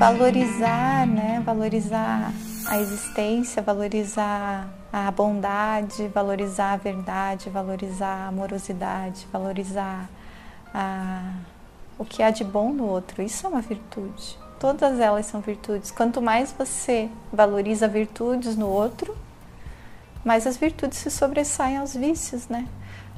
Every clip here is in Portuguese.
valorizar, né? Valorizar a existência, valorizar a bondade, valorizar a verdade, valorizar a amorosidade, valorizar a, o que há de bom no outro. Isso é uma virtude. Todas elas são virtudes. Quanto mais você valoriza virtudes no outro, mais as virtudes se sobressaem aos vícios, né?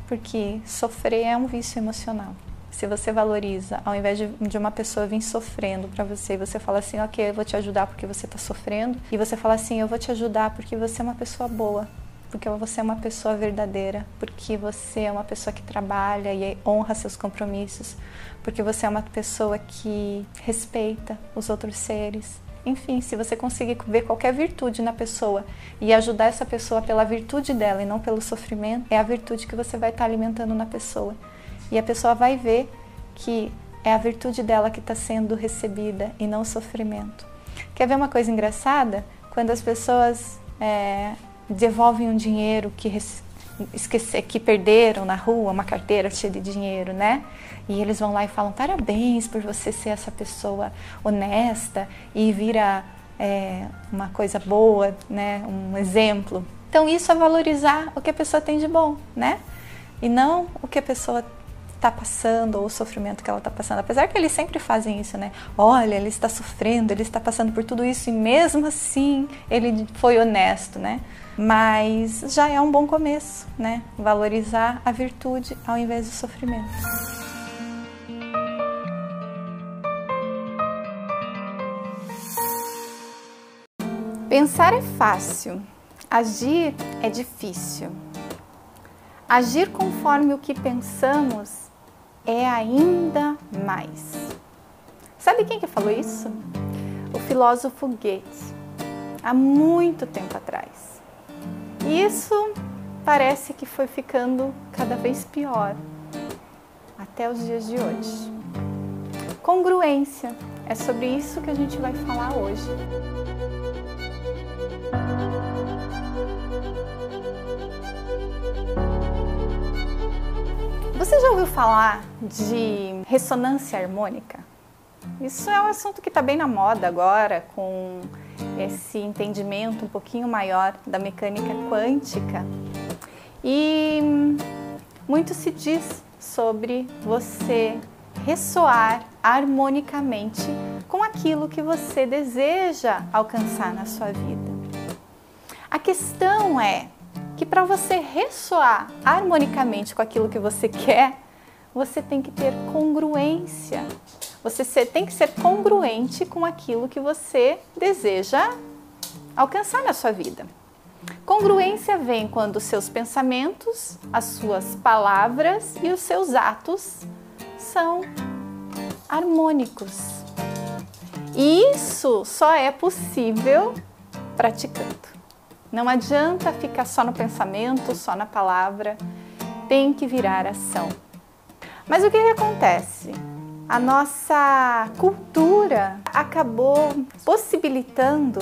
Porque sofrer é um vício emocional. Se você valoriza, ao invés de, de uma pessoa vir sofrendo para você, você fala assim, ok, eu vou te ajudar porque você está sofrendo, e você fala assim, eu vou te ajudar porque você é uma pessoa boa, porque você é uma pessoa verdadeira, porque você é uma pessoa que trabalha e honra seus compromissos, porque você é uma pessoa que respeita os outros seres. Enfim, se você conseguir ver qualquer virtude na pessoa e ajudar essa pessoa pela virtude dela e não pelo sofrimento, é a virtude que você vai estar alimentando na pessoa. E a pessoa vai ver que é a virtude dela que está sendo recebida e não o sofrimento. Quer ver uma coisa engraçada? Quando as pessoas é, devolvem um dinheiro que, esquecer, que perderam na rua, uma carteira cheia de dinheiro, né? E eles vão lá e falam: parabéns por você ser essa pessoa honesta e vira é, uma coisa boa, né? Um exemplo. Então, isso é valorizar o que a pessoa tem de bom, né? E não o que a pessoa está passando ou o sofrimento que ela está passando. Apesar que eles sempre fazem isso, né? Olha, ele está sofrendo, ele está passando por tudo isso e mesmo assim ele foi honesto, né? Mas já é um bom começo, né? Valorizar a virtude ao invés do sofrimento. Pensar é fácil, agir é difícil. Agir conforme o que pensamos é ainda mais. Sabe quem que falou isso? O filósofo Goethe, há muito tempo atrás. E isso parece que foi ficando cada vez pior até os dias de hoje. Congruência, é sobre isso que a gente vai falar hoje. Você já ouviu falar de ressonância harmônica? Isso é um assunto que está bem na moda agora, com esse entendimento um pouquinho maior da mecânica quântica. E muito se diz sobre você ressoar harmonicamente com aquilo que você deseja alcançar na sua vida. A questão é que para você ressoar harmonicamente com aquilo que você quer, você tem que ter congruência. Você tem que ser congruente com aquilo que você deseja alcançar na sua vida. Congruência vem quando os seus pensamentos, as suas palavras e os seus atos são harmônicos. E isso só é possível praticando. Não adianta ficar só no pensamento, só na palavra, tem que virar ação. Mas o que, que acontece? A nossa cultura acabou possibilitando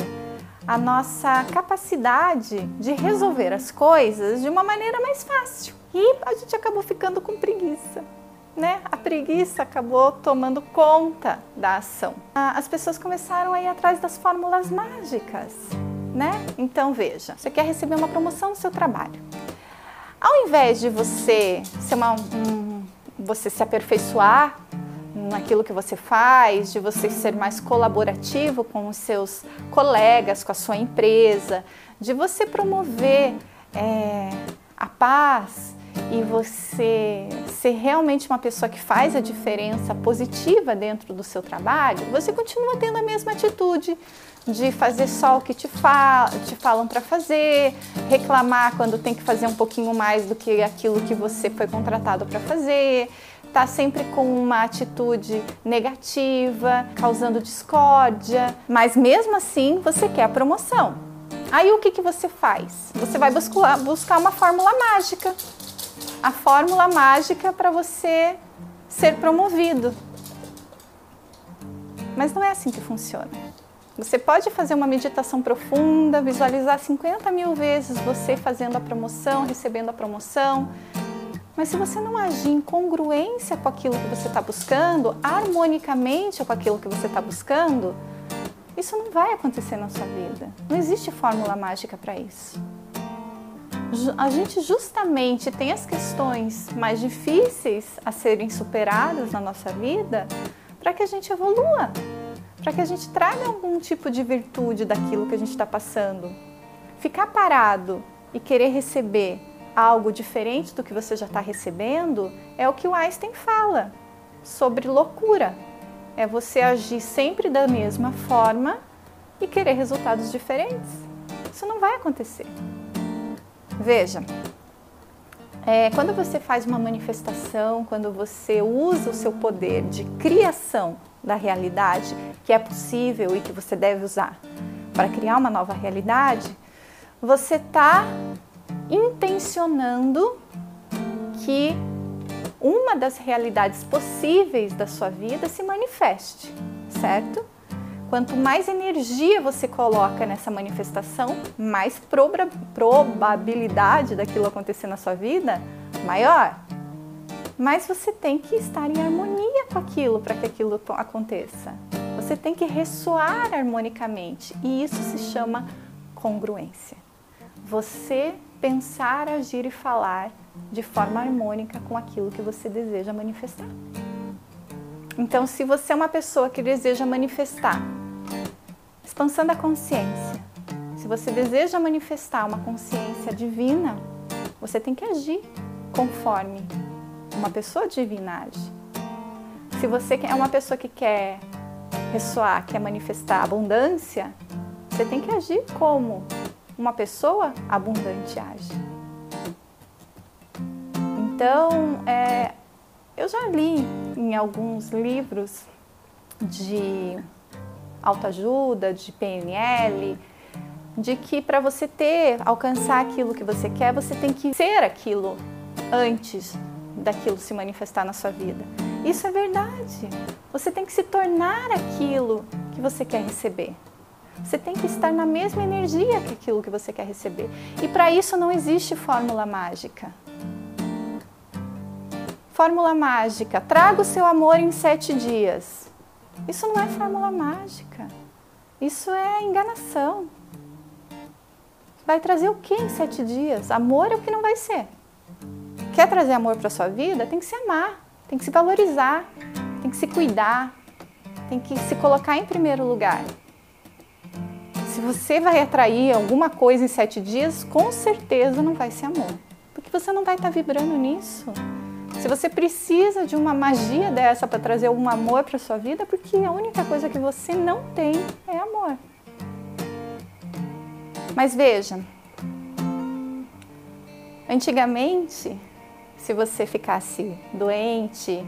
a nossa capacidade de resolver as coisas de uma maneira mais fácil. E a gente acabou ficando com preguiça. Né? A preguiça acabou tomando conta da ação. As pessoas começaram a ir atrás das fórmulas mágicas né? Então veja, você quer receber uma promoção no seu trabalho. Ao invés de você ser uma, um, você se aperfeiçoar naquilo que você faz, de você ser mais colaborativo com os seus colegas, com a sua empresa, de você promover é, a paz e você ser realmente uma pessoa que faz a diferença positiva dentro do seu trabalho, você continua tendo a mesma atitude de fazer só o que te, fal te falam para fazer, reclamar quando tem que fazer um pouquinho mais do que aquilo que você foi contratado para fazer, tá sempre com uma atitude negativa, causando discórdia, mas mesmo assim você quer a promoção. Aí o que, que você faz? Você vai buscar, buscar uma fórmula mágica. A fórmula mágica para você ser promovido. Mas não é assim que funciona. Você pode fazer uma meditação profunda, visualizar 50 mil vezes você fazendo a promoção, recebendo a promoção. Mas se você não agir em congruência com aquilo que você está buscando, harmonicamente com aquilo que você está buscando, Isso não vai acontecer na sua vida. Não existe fórmula mágica para isso. A gente justamente tem as questões mais difíceis a serem superadas na nossa vida para que a gente evolua, para que a gente traga algum tipo de virtude daquilo que a gente está passando. Ficar parado e querer receber algo diferente do que você já está recebendo é o que o Einstein fala sobre loucura. É você agir sempre da mesma forma e querer resultados diferentes. Isso não vai acontecer. Veja, é, quando você faz uma manifestação, quando você usa o seu poder de criação da realidade, que é possível e que você deve usar para criar uma nova realidade, você está intencionando que uma das realidades possíveis da sua vida se manifeste, certo? Quanto mais energia você coloca nessa manifestação, mais proba probabilidade daquilo acontecer na sua vida, maior. Mas você tem que estar em harmonia com aquilo para que aquilo aconteça. Você tem que ressoar harmonicamente e isso se chama congruência. Você pensar, agir e falar de forma harmônica com aquilo que você deseja manifestar. Então, se você é uma pessoa que deseja manifestar expansão da consciência, se você deseja manifestar uma consciência divina, você tem que agir conforme uma pessoa divina age. Se você é uma pessoa que quer ressoar, quer manifestar abundância, você tem que agir como uma pessoa abundante age. Então, é, eu já li em alguns livros de autoajuda, de PNL, de que para você ter, alcançar aquilo que você quer, você tem que ser aquilo antes daquilo se manifestar na sua vida. Isso é verdade. Você tem que se tornar aquilo que você quer receber. Você tem que estar na mesma energia que aquilo que você quer receber. E para isso não existe fórmula mágica. Fórmula mágica: traga o seu amor em sete dias. Isso não é fórmula mágica. Isso é enganação. Vai trazer o que em sete dias? Amor é o que não vai ser. Quer trazer amor para sua vida? Tem que se amar, tem que se valorizar, tem que se cuidar, tem que se colocar em primeiro lugar. Se você vai atrair alguma coisa em sete dias, com certeza não vai ser amor, porque você não vai estar vibrando nisso. Se você precisa de uma magia dessa para trazer algum amor para sua vida, porque a única coisa que você não tem é amor. Mas veja, antigamente, se você ficasse doente,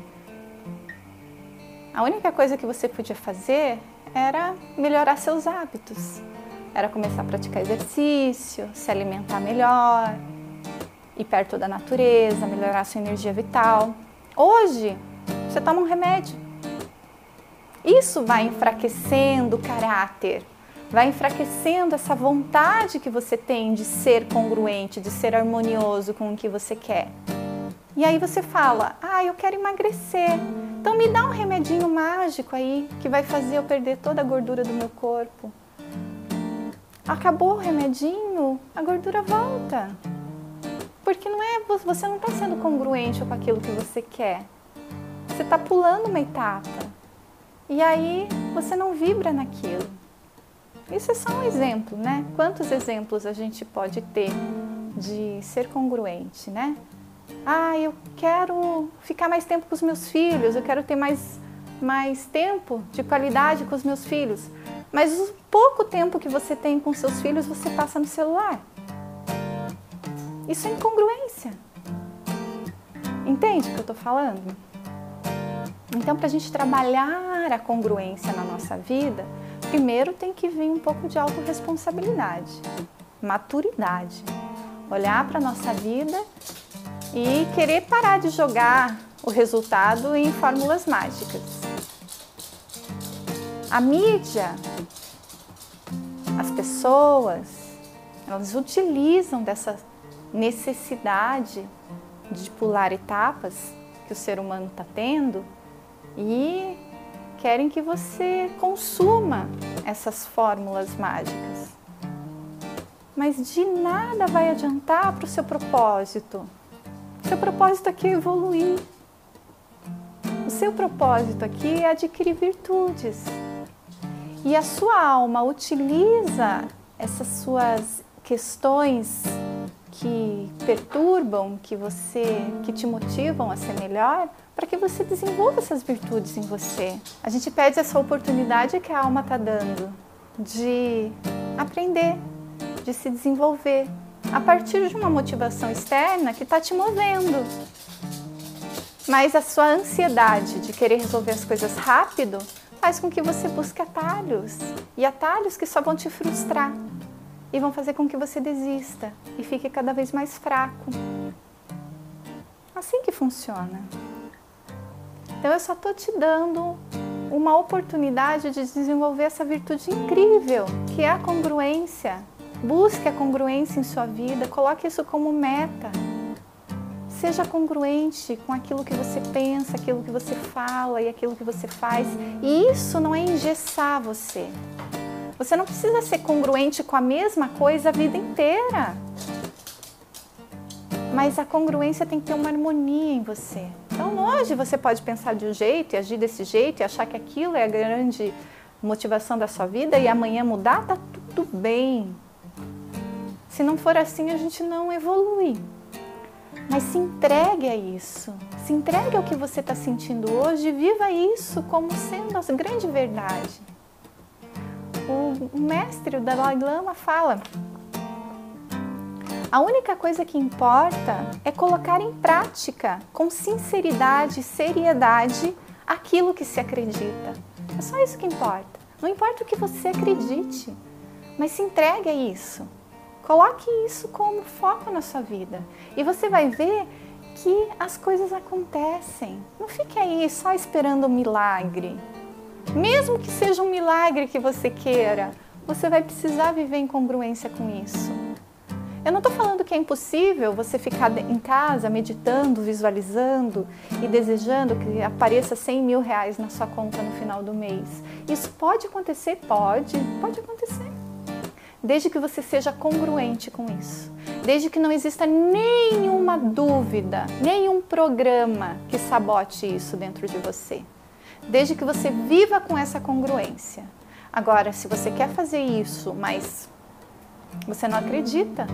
a única coisa que você podia fazer era melhorar seus hábitos. Era começar a praticar exercício, se alimentar melhor, ir perto da natureza, melhorar sua energia vital. Hoje, você toma um remédio. Isso vai enfraquecendo o caráter, vai enfraquecendo essa vontade que você tem de ser congruente, de ser harmonioso com o que você quer. E aí você fala: "Ah, eu quero emagrecer. Então me dá um remedinho mágico aí que vai fazer eu perder toda a gordura do meu corpo." Acabou o remedinho, a gordura volta. Porque não é, você não está sendo congruente com aquilo que você quer. Você está pulando uma etapa. E aí você não vibra naquilo. Isso é só um exemplo, né? Quantos exemplos a gente pode ter de ser congruente, né? Ah, eu quero ficar mais tempo com os meus filhos, eu quero ter mais, mais tempo de qualidade com os meus filhos. Mas o pouco tempo que você tem com seus filhos, você passa no celular. Isso é incongruência. Entende o que eu estou falando? Então, para a gente trabalhar a congruência na nossa vida, primeiro tem que vir um pouco de autorresponsabilidade, maturidade. Olhar para a nossa vida e querer parar de jogar o resultado em fórmulas mágicas. A mídia, as pessoas, elas utilizam dessa necessidade de pular etapas que o ser humano está tendo e querem que você consuma essas fórmulas mágicas. Mas de nada vai adiantar para o seu propósito. Seu propósito aqui é evoluir. O seu propósito aqui é adquirir virtudes. E a sua alma utiliza essas suas questões que perturbam, que você, que te motivam a ser melhor, para que você desenvolva essas virtudes em você. A gente pede essa oportunidade que a alma está dando de aprender, de se desenvolver a partir de uma motivação externa que está te movendo. Mas a sua ansiedade de querer resolver as coisas rápido faz com que você busque atalhos e atalhos que só vão te frustrar e vão fazer com que você desista e fique cada vez mais fraco. Assim que funciona. Então eu só estou te dando uma oportunidade de desenvolver essa virtude incrível, que é a congruência. Busque a congruência em sua vida, coloque isso como meta. Seja congruente com aquilo que você pensa, aquilo que você fala e aquilo que você faz. E isso não é engessar você. Você não precisa ser congruente com a mesma coisa a vida inteira. Mas a congruência tem que ter uma harmonia em você. Então, hoje você pode pensar de um jeito e agir desse jeito e achar que aquilo é a grande motivação da sua vida e amanhã mudar, tá tudo bem. Se não for assim, a gente não evolui. Mas se entregue a isso. Se entregue ao que você está sentindo hoje e viva isso como sendo a grande verdade. O mestre, o Dalai Lama, fala: a única coisa que importa é colocar em prática, com sinceridade e seriedade, aquilo que se acredita. É só isso que importa. Não importa o que você acredite, mas se entregue a isso. Coloque isso como foco na sua vida e você vai ver que as coisas acontecem. Não fique aí só esperando um milagre. Mesmo que seja um milagre que você queira, você vai precisar viver em congruência com isso. Eu não estou falando que é impossível você ficar em casa meditando, visualizando e desejando que apareça 100 mil reais na sua conta no final do mês. Isso pode acontecer? Pode, pode acontecer desde que você seja congruente com isso, desde que não exista nenhuma dúvida, nenhum programa que sabote isso dentro de você, desde que você viva com essa congruência. Agora, se você quer fazer isso, mas você não acredita,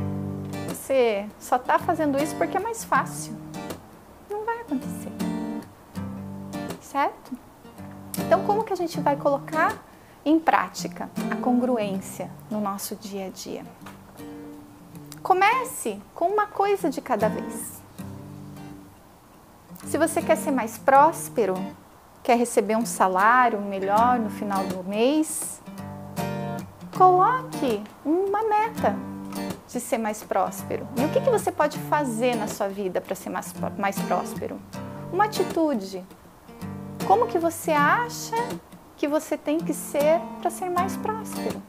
você só está fazendo isso porque é mais fácil, não vai acontecer, certo? Então, como que a gente vai colocar em prática a congruência no nosso dia a dia. Comece com uma coisa de cada vez. Se você quer ser mais próspero, quer receber um salário melhor no final do mês, coloque uma meta de ser mais próspero. E o que, que você pode fazer na sua vida para ser mais, mais próspero? Uma atitude. Como que você acha que você tem que ser para ser mais próspero.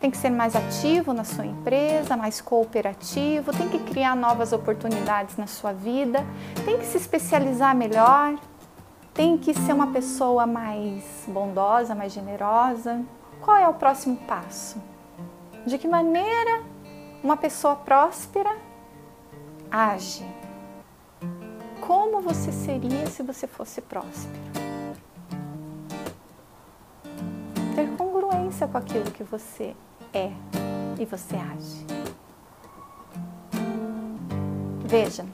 Tem que ser mais ativo na sua empresa, mais cooperativo, tem que criar novas oportunidades na sua vida, tem que se especializar melhor, tem que ser uma pessoa mais bondosa, mais generosa. Qual é o próximo passo? De que maneira uma pessoa próspera age? Como você seria se você fosse próspero? ter congruência com aquilo que você é e você age. Veja,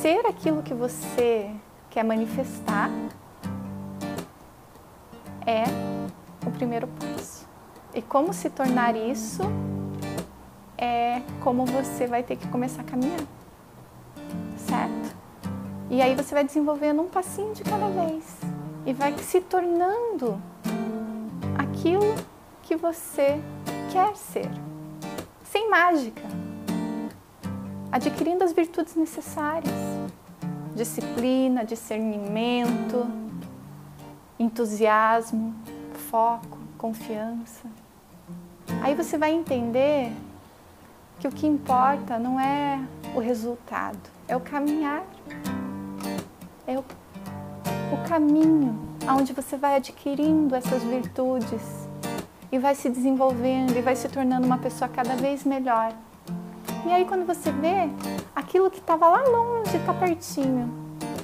ser aquilo que você quer manifestar é o primeiro passo. E como se tornar isso é como você vai ter que começar a caminhar. Certo? E aí você vai desenvolvendo um passinho de cada vez e vai se tornando aquilo que você quer ser, sem mágica, adquirindo as virtudes necessárias: disciplina, discernimento, entusiasmo, foco, confiança. Aí você vai entender que o que importa não é o resultado, é o caminhar, é o, o caminho onde você vai adquirindo essas virtudes e vai se desenvolvendo e vai se tornando uma pessoa cada vez melhor. E aí quando você vê, aquilo que estava lá longe está pertinho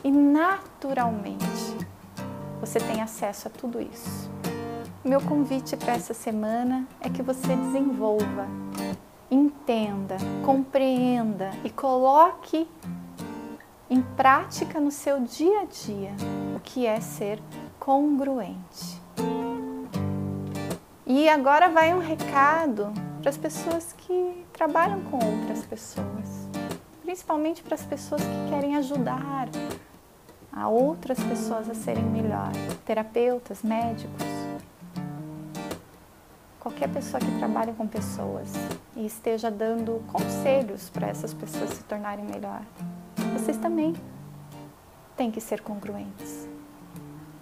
e naturalmente você tem acesso a tudo isso. Meu convite para essa semana é que você desenvolva, entenda, compreenda e coloque em prática no seu dia a dia o que é ser congruente. E agora vai um recado para as pessoas que trabalham com outras pessoas, principalmente para as pessoas que querem ajudar a outras pessoas a serem melhor, terapeutas, médicos, qualquer pessoa que trabalhe com pessoas e esteja dando conselhos para essas pessoas se tornarem melhor vocês também têm que ser congruentes.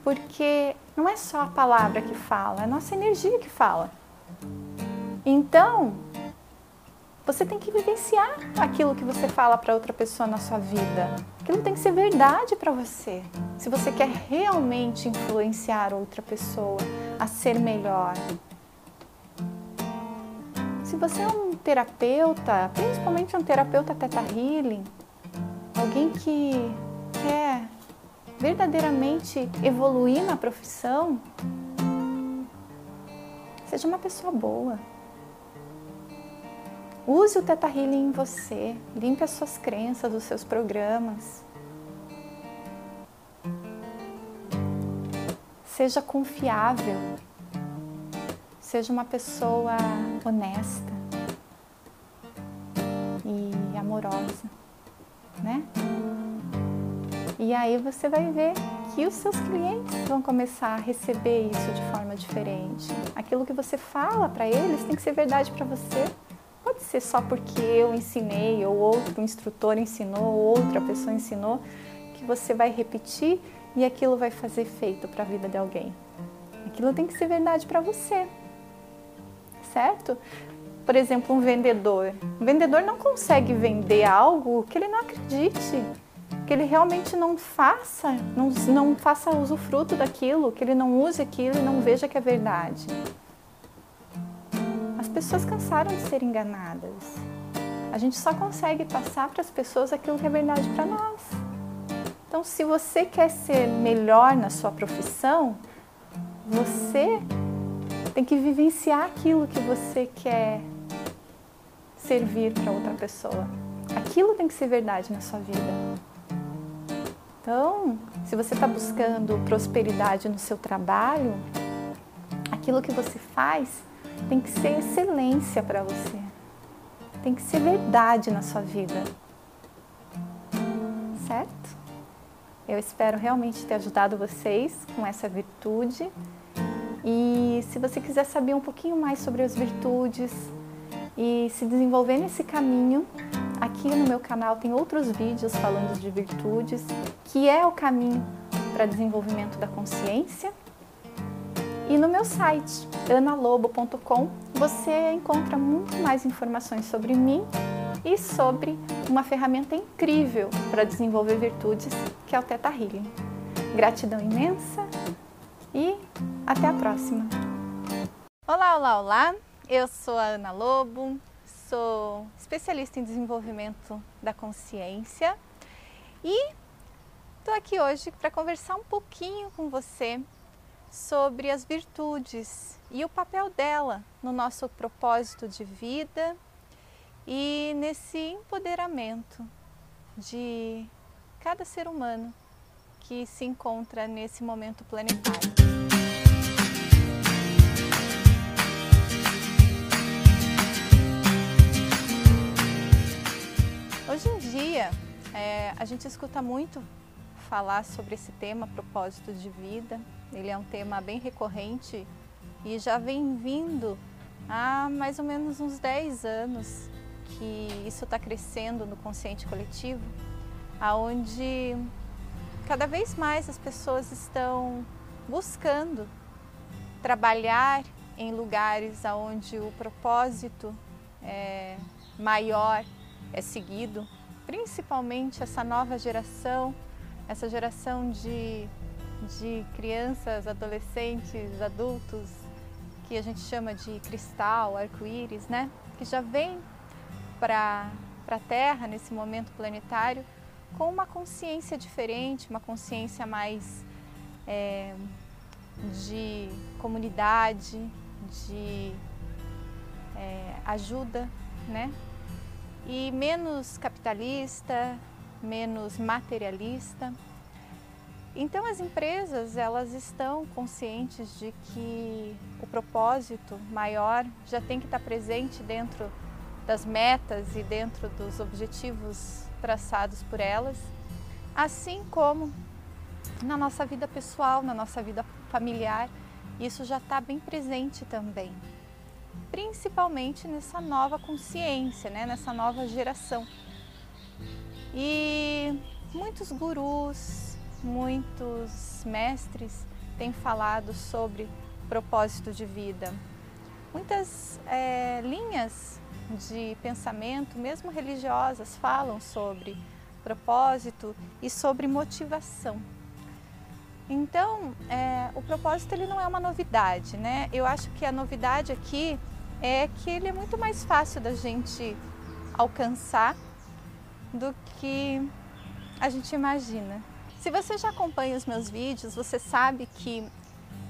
Porque não é só a palavra que fala, é a nossa energia que fala. Então, você tem que vivenciar aquilo que você fala para outra pessoa na sua vida. Aquilo tem que ser verdade para você. Se você quer realmente influenciar outra pessoa a ser melhor. Se você é um terapeuta, principalmente um terapeuta teta healing, alguém que quer verdadeiramente evoluir na profissão, seja uma pessoa boa. Use o Teta Healing em você, limpe as suas crenças, os seus programas. Seja confiável. Seja uma pessoa honesta e amorosa né? E aí você vai ver que os seus clientes vão começar a receber isso de forma diferente. Aquilo que você fala para eles tem que ser verdade para você. Pode ser só porque eu ensinei, ou outro instrutor ensinou, ou outra pessoa ensinou, que você vai repetir e aquilo vai fazer efeito para a vida de alguém. Aquilo tem que ser verdade para você, certo? por exemplo, um vendedor. O vendedor não consegue vender algo que ele não acredite, que ele realmente não faça, não, não faça usufruto daquilo, que ele não use aquilo e não veja que é verdade. As pessoas cansaram de ser enganadas. A gente só consegue passar para as pessoas aquilo que é verdade para nós. Então, se você quer ser melhor na sua profissão, você tem que vivenciar aquilo que você quer servir para outra pessoa. Aquilo tem que ser verdade na sua vida. Então, se você está buscando prosperidade no seu trabalho, aquilo que você faz tem que ser excelência para você. Tem que ser verdade na sua vida. Certo? Eu espero realmente ter ajudado vocês com essa virtude. E se você quiser saber um pouquinho mais sobre as virtudes, e se desenvolver nesse caminho. Aqui no meu canal tem outros vídeos falando de virtudes, que é o caminho para desenvolvimento da consciência. E no meu site, analobo.com, você encontra muito mais informações sobre mim e sobre uma ferramenta incrível para desenvolver virtudes, que é o Teta Healing. Gratidão imensa e até a próxima! Olá, olá, olá! Eu sou a Ana Lobo, sou especialista em desenvolvimento da consciência e estou aqui hoje para conversar um pouquinho com você sobre as virtudes e o papel dela no nosso propósito de vida e nesse empoderamento de cada ser humano que se encontra nesse momento planetário. Hoje em dia, é, a gente escuta muito falar sobre esse tema, propósito de vida. Ele é um tema bem recorrente e já vem vindo há mais ou menos uns 10 anos que isso está crescendo no consciente coletivo, aonde cada vez mais as pessoas estão buscando trabalhar em lugares onde o propósito é maior é seguido, principalmente essa nova geração, essa geração de de crianças, adolescentes, adultos, que a gente chama de cristal, arco-íris, né? Que já vem para a Terra nesse momento planetário com uma consciência diferente, uma consciência mais é, de comunidade, de é, ajuda, né? E menos capitalista, menos materialista. Então as empresas elas estão conscientes de que o propósito maior já tem que estar presente dentro das metas e dentro dos objetivos traçados por elas, assim como na nossa vida pessoal, na nossa vida familiar, isso já está bem presente também, principalmente nessa nova consciência, né? nessa nova geração. E muitos gurus, muitos mestres têm falado sobre propósito de vida. Muitas é, linhas de pensamento, mesmo religiosas, falam sobre propósito e sobre motivação. Então, é, o propósito ele não é uma novidade, né? Eu acho que a novidade aqui é que ele é muito mais fácil da gente alcançar do que a gente imagina. Se você já acompanha os meus vídeos, você sabe que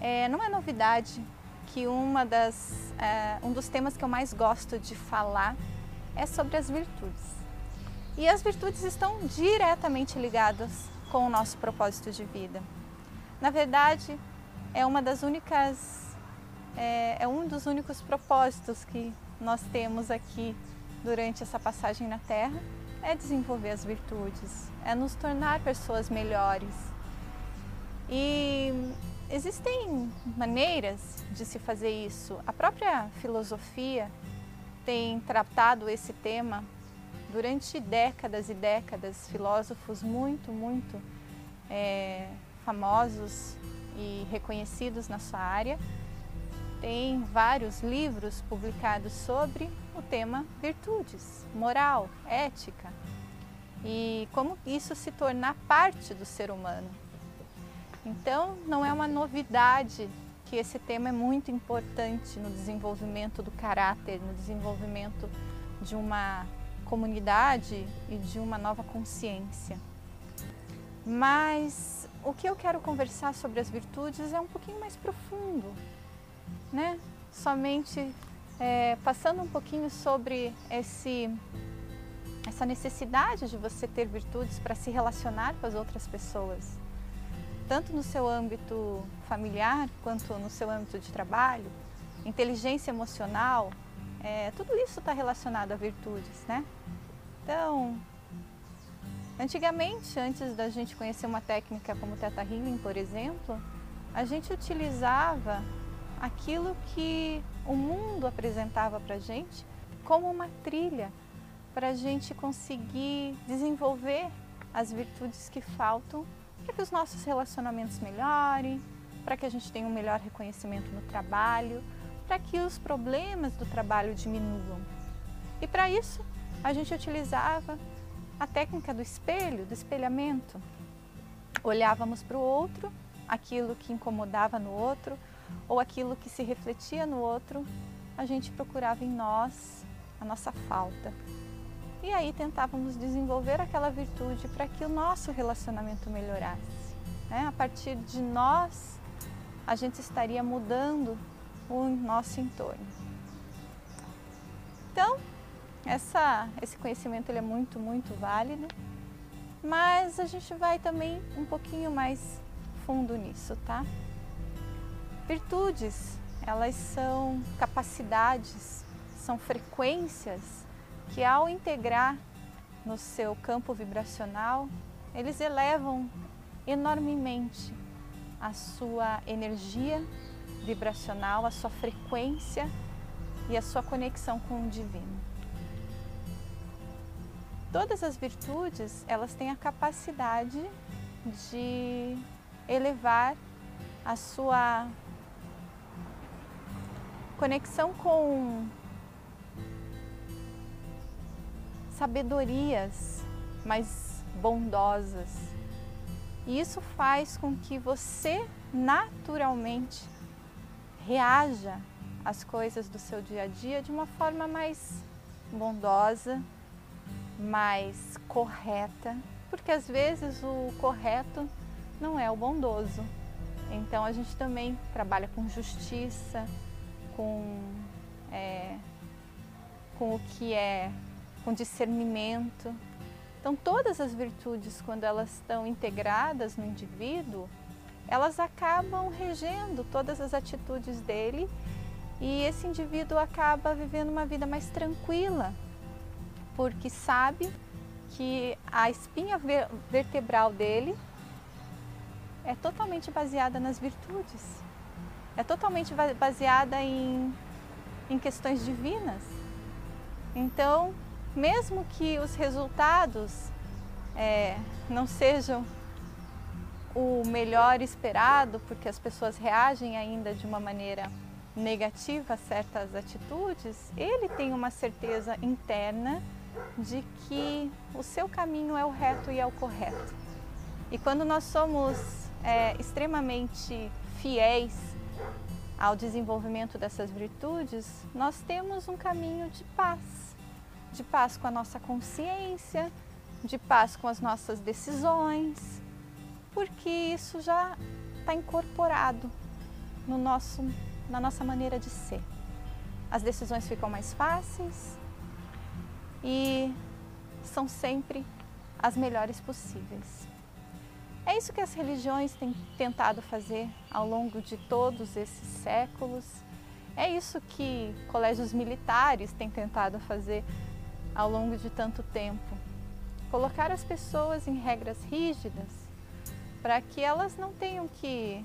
é, não é novidade que uma das, é, um dos temas que eu mais gosto de falar é sobre as virtudes. E as virtudes estão diretamente ligadas com o nosso propósito de vida. Na verdade, é uma das únicas, é, é um dos únicos propósitos que nós temos aqui durante essa passagem na Terra, é desenvolver as virtudes, é nos tornar pessoas melhores. E Existem maneiras de se fazer isso. A própria filosofia tem tratado esse tema durante décadas e décadas. Filósofos muito, muito é, famosos e reconhecidos na sua área. Tem vários livros publicados sobre o tema virtudes, moral, ética e como isso se tornar parte do ser humano. Então, não é uma novidade que esse tema é muito importante no desenvolvimento do caráter, no desenvolvimento de uma comunidade e de uma nova consciência. Mas o que eu quero conversar sobre as virtudes é um pouquinho mais profundo, né? Somente é, passando um pouquinho sobre esse, essa necessidade de você ter virtudes para se relacionar com as outras pessoas tanto no seu âmbito familiar quanto no seu âmbito de trabalho, inteligência emocional, é, tudo isso está relacionado a virtudes, né? Então, antigamente, antes da gente conhecer uma técnica como o Theta Healing, por exemplo, a gente utilizava aquilo que o mundo apresentava para gente como uma trilha para a gente conseguir desenvolver as virtudes que faltam para que os nossos relacionamentos melhorem, para que a gente tenha um melhor reconhecimento no trabalho, para que os problemas do trabalho diminuam. E para isso, a gente utilizava a técnica do espelho, do espelhamento. Olhávamos para o outro, aquilo que incomodava no outro ou aquilo que se refletia no outro, a gente procurava em nós a nossa falta. E aí tentávamos desenvolver aquela virtude para que o nosso relacionamento melhorasse. Né? A partir de nós, a gente estaria mudando o nosso entorno. Então, essa, esse conhecimento ele é muito, muito válido, mas a gente vai também um pouquinho mais fundo nisso, tá? Virtudes, elas são capacidades, são frequências que ao integrar no seu campo vibracional, eles elevam enormemente a sua energia vibracional, a sua frequência e a sua conexão com o divino. Todas as virtudes, elas têm a capacidade de elevar a sua conexão com sabedorias mais bondosas, E isso faz com que você naturalmente reaja às coisas do seu dia a dia de uma forma mais bondosa, mais correta, porque às vezes o correto não é o bondoso. Então a gente também trabalha com justiça, com, é, com o que é, com discernimento. Então todas as virtudes, quando elas estão integradas no indivíduo, elas acabam regendo todas as atitudes dele e esse indivíduo acaba vivendo uma vida mais tranquila, porque sabe que a espinha vertebral dele é totalmente baseada nas virtudes, é totalmente baseada em, em questões divinas. Então, mesmo que os resultados é, não sejam o melhor esperado, porque as pessoas reagem ainda de uma maneira negativa a certas atitudes, ele tem uma certeza interna de que o seu caminho é o reto e é o correto. E quando nós somos é, extremamente fiéis ao desenvolvimento dessas virtudes, nós temos um caminho de paz, de paz com a nossa consciência, de paz com as nossas decisões, porque isso já está incorporado no nosso, na nossa maneira de ser. As decisões ficam mais fáceis, e são sempre as melhores possíveis. É isso que as religiões têm tentado fazer ao longo de todos esses séculos. É isso que colégios militares têm tentado fazer ao longo de tanto tempo. Colocar as pessoas em regras rígidas para que elas não tenham que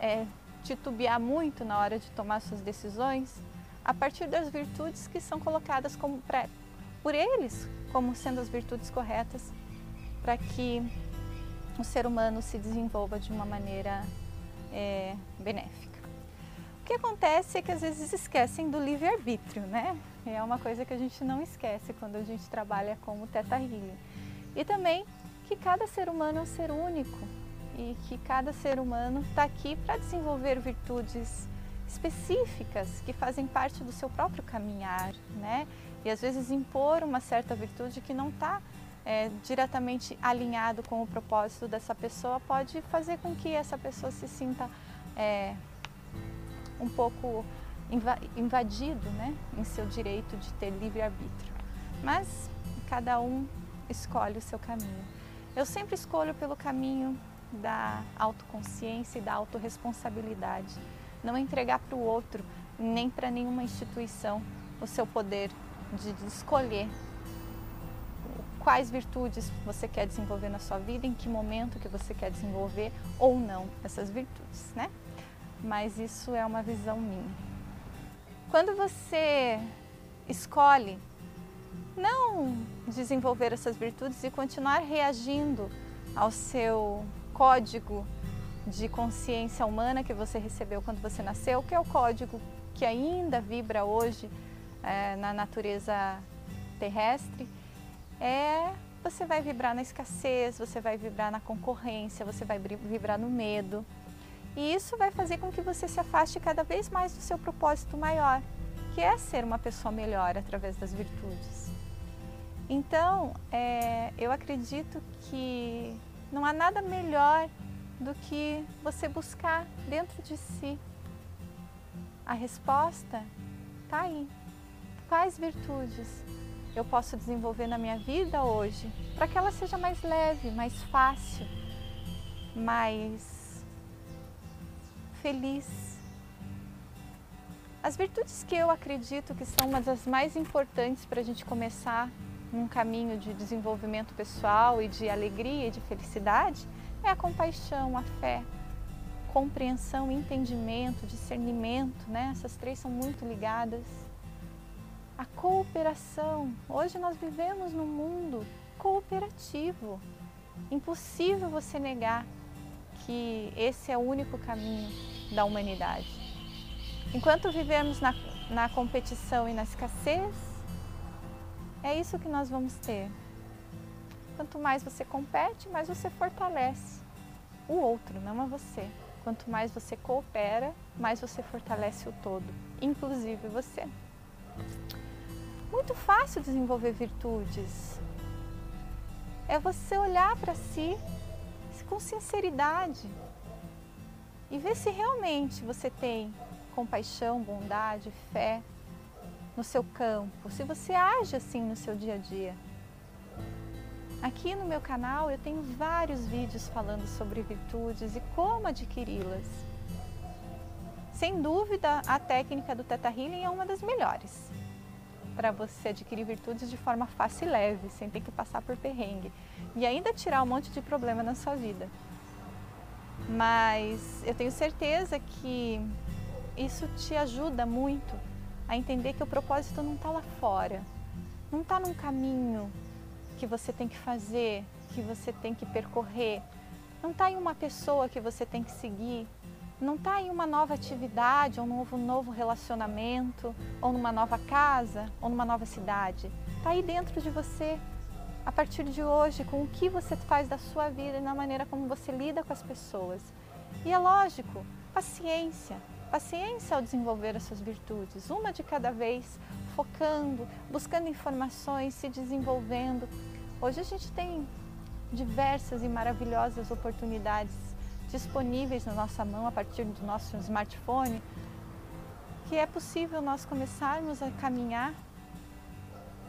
é, titubear muito na hora de tomar suas decisões, a partir das virtudes que são colocadas como por eles como sendo as virtudes corretas para que o ser humano se desenvolva de uma maneira é, benéfica. O que acontece é que às vezes esquecem do livre-arbítrio, né? É uma coisa que a gente não esquece quando a gente trabalha com o Teta Healing. E também que cada ser humano é um ser único e que cada ser humano está aqui para desenvolver virtudes específicas que fazem parte do seu próprio caminhar, né? E às vezes impor uma certa virtude que não está é, diretamente alinhado com o propósito dessa pessoa pode fazer com que essa pessoa se sinta é, um pouco invadido, né, em seu direito de ter livre arbítrio. Mas cada um escolhe o seu caminho. Eu sempre escolho pelo caminho da autoconsciência e da autorresponsabilidade não entregar para o outro, nem para nenhuma instituição, o seu poder de, de escolher quais virtudes você quer desenvolver na sua vida, em que momento que você quer desenvolver ou não essas virtudes, né? Mas isso é uma visão minha. Quando você escolhe não desenvolver essas virtudes e continuar reagindo ao seu código de consciência humana que você recebeu quando você nasceu, que é o código que ainda vibra hoje é, na natureza terrestre, é você vai vibrar na escassez, você vai vibrar na concorrência, você vai vibrar no medo. E isso vai fazer com que você se afaste cada vez mais do seu propósito maior, que é ser uma pessoa melhor através das virtudes. Então, é, eu acredito que não há nada melhor do que você buscar dentro de si. A resposta está aí. Quais virtudes eu posso desenvolver na minha vida hoje para que ela seja mais leve, mais fácil, mais feliz? As virtudes que eu acredito que são uma das mais importantes para a gente começar num caminho de desenvolvimento pessoal e de alegria e de felicidade é a compaixão, a fé, compreensão, entendimento, discernimento, né? Essas três são muito ligadas. A cooperação. Hoje nós vivemos num mundo cooperativo. Impossível você negar que esse é o único caminho da humanidade. Enquanto vivemos na, na competição e na escassez, é isso que nós vamos ter. Quanto mais você compete, mais você fortalece o outro, não a você. Quanto mais você coopera, mais você fortalece o todo, inclusive você. Muito fácil desenvolver virtudes. É você olhar para si com sinceridade e ver se realmente você tem compaixão, bondade, fé no seu campo, se você age assim no seu dia a dia. Aqui no meu canal eu tenho vários vídeos falando sobre virtudes e como adquiri-las. Sem dúvida, a técnica do Teta Healing é uma das melhores para você adquirir virtudes de forma fácil e leve, sem ter que passar por perrengue e ainda tirar um monte de problema na sua vida. Mas eu tenho certeza que isso te ajuda muito a entender que o propósito não está lá fora, não está num caminho que você tem que fazer, que você tem que percorrer. Não está em uma pessoa que você tem que seguir. Não está em uma nova atividade, ou um novo, novo relacionamento, ou numa nova casa, ou numa nova cidade. Está aí dentro de você. A partir de hoje, com o que você faz da sua vida e na maneira como você lida com as pessoas. E é lógico, paciência. Paciência ao desenvolver as suas virtudes, uma de cada vez, focando, buscando informações, se desenvolvendo, Hoje a gente tem diversas e maravilhosas oportunidades disponíveis na nossa mão a partir do nosso smartphone, que é possível nós começarmos a caminhar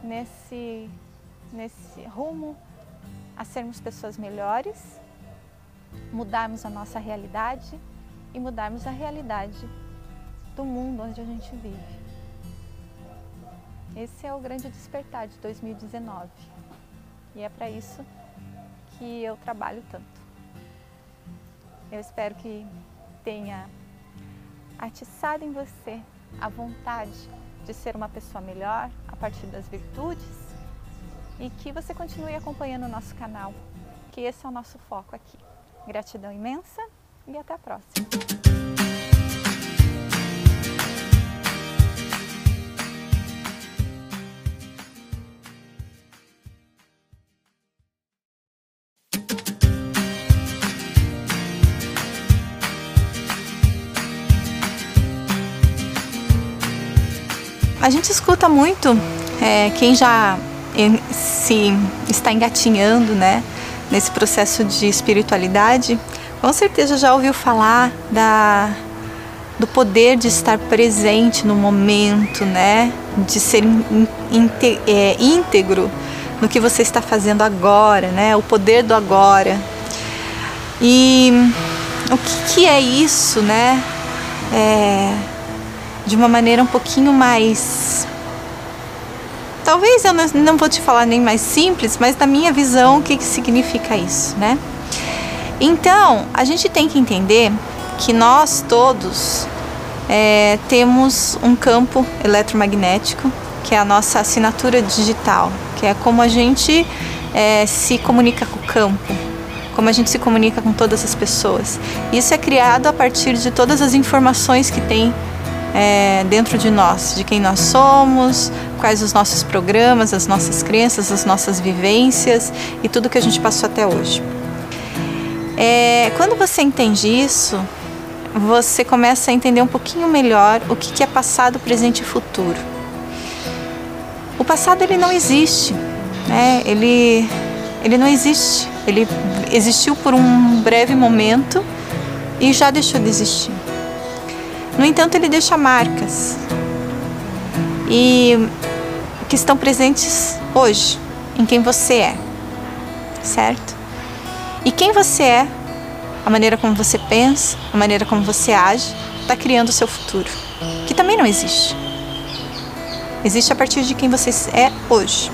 nesse, nesse rumo a sermos pessoas melhores, mudarmos a nossa realidade e mudarmos a realidade do mundo onde a gente vive. Esse é o grande despertar de 2019. E é para isso que eu trabalho tanto. Eu espero que tenha atiçado em você a vontade de ser uma pessoa melhor a partir das virtudes e que você continue acompanhando o nosso canal, que esse é o nosso foco aqui. Gratidão imensa e até a próxima! A gente escuta muito é, quem já se está engatinhando, né, nesse processo de espiritualidade, com certeza já ouviu falar da do poder de estar presente no momento, né, de ser é, íntegro no que você está fazendo agora, né, o poder do agora. E o que, que é isso, né? É, de uma maneira um pouquinho mais. Talvez eu não, vou te falar nem mais simples, mas na minha visão, o que, que significa isso, né? Então, a gente tem que entender que nós todos é, temos um campo eletromagnético, que é a nossa assinatura digital, que é como a gente é, se comunica com o campo, como a gente se comunica com todas as pessoas. Isso é criado a partir de todas as informações que tem é, dentro de nós, de quem nós somos, quais os nossos programas, as nossas crenças, as nossas vivências e tudo que a gente passou até hoje. É, quando você entende isso, você começa a entender um pouquinho melhor o que é passado, presente e futuro. O passado ele não existe, né? ele, ele não existe. Ele existiu por um breve momento e já deixou de existir. No entanto, ele deixa marcas e que estão presentes hoje em quem você é, certo? E quem você é, a maneira como você pensa, a maneira como você age, está criando o seu futuro, que também não existe. Existe a partir de quem você é hoje.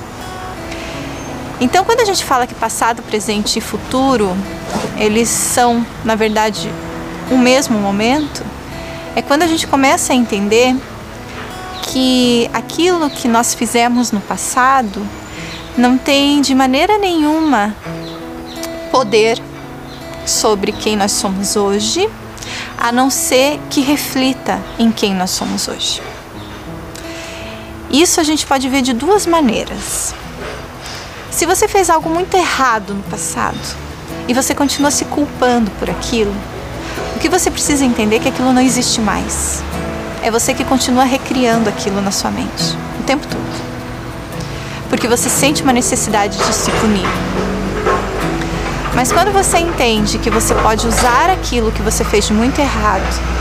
Então, quando a gente fala que passado, presente e futuro, eles são, na verdade, o mesmo momento, é quando a gente começa a entender que aquilo que nós fizemos no passado não tem de maneira nenhuma poder sobre quem nós somos hoje, a não ser que reflita em quem nós somos hoje. Isso a gente pode ver de duas maneiras. Se você fez algo muito errado no passado e você continua se culpando por aquilo, que você precisa entender é que aquilo não existe mais. É você que continua recriando aquilo na sua mente o tempo todo. Porque você sente uma necessidade de se punir. Mas quando você entende que você pode usar aquilo que você fez de muito errado